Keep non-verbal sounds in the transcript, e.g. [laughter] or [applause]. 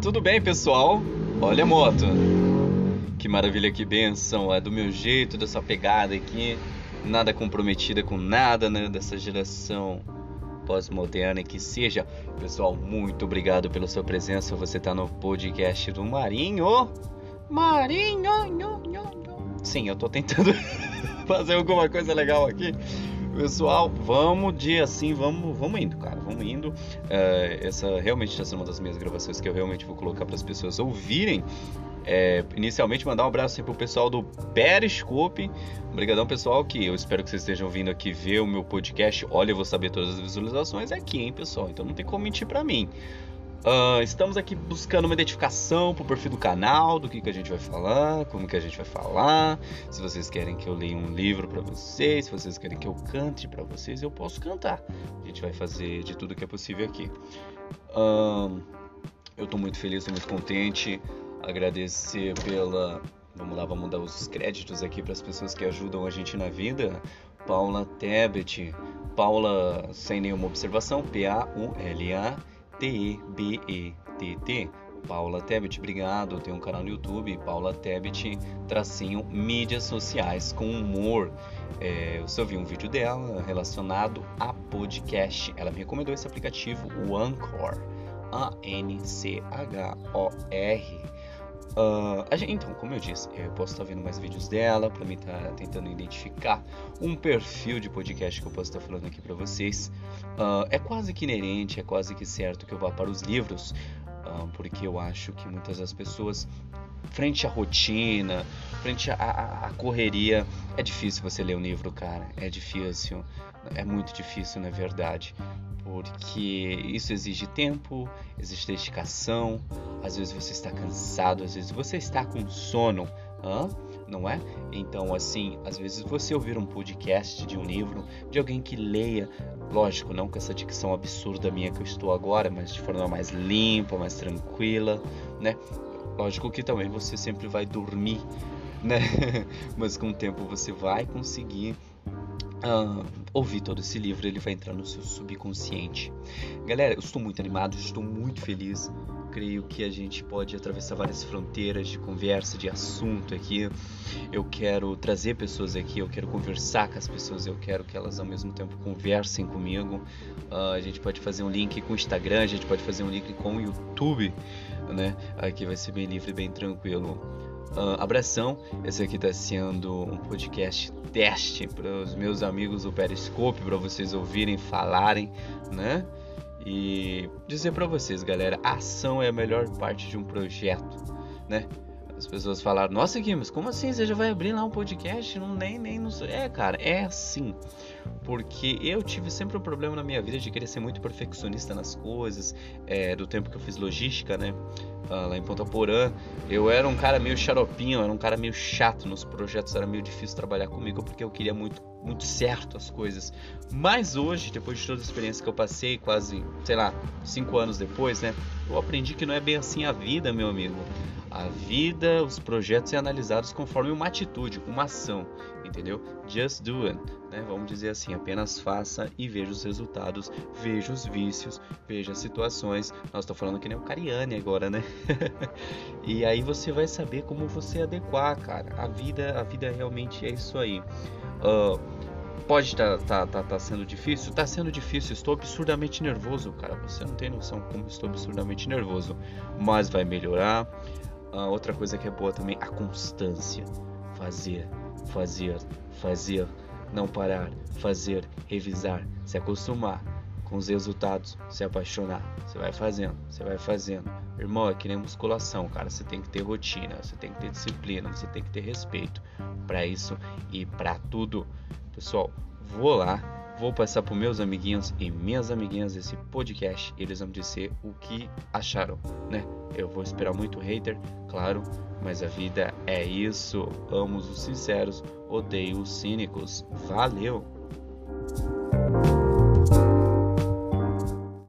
Tudo bem, pessoal? Olha a moto. Que maravilha, que benção. É do meu jeito, dessa pegada aqui. Nada comprometida com nada, né? Dessa geração pós-moderna que seja. Pessoal, muito obrigado pela sua presença. Você está no podcast do Marinho. Marinho. Sim, eu tô tentando [laughs] fazer alguma coisa legal aqui. Pessoal, vamos de assim, vamos, vamos indo, cara, vamos indo. Uh, essa realmente está sendo uma das minhas gravações que eu realmente vou colocar para as pessoas ouvirem. É, inicialmente mandar um abraço para o pessoal do Periscope. Obrigadão pessoal que eu espero que vocês estejam vindo aqui ver o meu podcast. Olha, eu vou saber todas as visualizações aqui, hein, pessoal. Então não tem como mentir para mim. Uh, estamos aqui buscando uma identificação para o perfil do canal, do que, que a gente vai falar, como que a gente vai falar. Se vocês querem que eu leia um livro para vocês, se vocês querem que eu cante para vocês, eu posso cantar. A gente vai fazer de tudo que é possível aqui. Uh, eu estou muito feliz, estou muito contente. Agradecer pela. Vamos lá, vamos dar os créditos aqui para as pessoas que ajudam a gente na vida. Paula Tebet, Paula sem nenhuma observação, P-A-U-L-A. T-E-B-E-T-T. Paula Tebet, obrigado. Tem um canal no YouTube, Paula Tebet, tracinho mídias sociais com humor. É, eu só vi um vídeo dela relacionado a podcast. Ela me recomendou esse aplicativo, o Anchor. A-N-C-H-O-R. Uh, gente, então, como eu disse, eu posso estar vendo mais vídeos dela para mim estar tá tentando identificar um perfil de podcast que eu posso estar falando aqui para vocês. Uh, é quase que inerente, é quase que certo que eu vá para os livros, uh, porque eu acho que muitas das pessoas, frente à rotina, frente à, à, à correria, é difícil você ler um livro, cara. É difícil, é muito difícil, na verdade porque isso exige tempo, exige dedicação. Às vezes você está cansado, às vezes você está com sono, hã? não é? Então, assim, às vezes você ouvir um podcast de um livro, de alguém que leia, lógico, não com essa dicção absurda minha que eu estou agora, mas de forma mais limpa, mais tranquila, né? Lógico que também você sempre vai dormir, né? [laughs] mas com o tempo você vai conseguir uh, ouvir todo esse livro, ele vai entrar no seu subconsciente. Galera, eu estou muito animado, estou muito feliz. Creio que a gente pode atravessar várias fronteiras de conversa, de assunto aqui. Eu quero trazer pessoas aqui, eu quero conversar com as pessoas, eu quero que elas ao mesmo tempo conversem comigo. Uh, a gente pode fazer um link com o Instagram, a gente pode fazer um link com o YouTube, né? Aqui vai ser bem livre, bem tranquilo. Uh, abração, esse aqui está sendo um podcast teste para os meus amigos do Periscope, para vocês ouvirem, falarem, né? E dizer para vocês, galera, a ação é a melhor parte de um projeto, né? As pessoas falaram, nossa Gui, mas como assim? Você já vai abrir lá um podcast? Não, nem, nem, não sei. É, cara, é assim. Porque eu tive sempre um problema na minha vida de querer ser muito perfeccionista nas coisas, é, do tempo que eu fiz logística, né? Ah, lá em Ponta Porã, eu era um cara meio xaropinho, era um cara meio chato nos projetos, era meio difícil trabalhar comigo porque eu queria muito, muito certo as coisas. Mas hoje, depois de toda a experiência que eu passei, quase, sei lá, cinco anos depois, né? Eu aprendi que não é bem assim a vida, meu amigo. A vida, os projetos é analisados conforme uma atitude, uma ação, entendeu? Just do it, né? Vamos dizer assim, apenas faça e veja os resultados, veja os vícios, veja as situações. Nós estou falando que nem o Cariani agora, né? [laughs] e aí você vai saber como você adequar, cara. A vida, a vida realmente é isso aí. Uh, pode estar tá, tá, tá, tá, sendo difícil? Tá sendo difícil, estou absurdamente nervoso, cara. Você não tem noção como estou absurdamente nervoso. Mas vai melhorar. Outra coisa que é boa também, a constância. Fazer, fazer, fazer, não parar, fazer, revisar, se acostumar com os resultados, se apaixonar. Você vai fazendo, você vai fazendo. Irmão, é que nem musculação, cara. Você tem que ter rotina, você tem que ter disciplina, você tem que ter respeito para isso e para tudo. Pessoal, vou lá vou passar para meus amiguinhos e minhas amiguinhas esse podcast. Eles vão dizer o que acharam, né? Eu vou esperar muito hater, claro, mas a vida é isso. Amo os sinceros, odeio os cínicos. Valeu!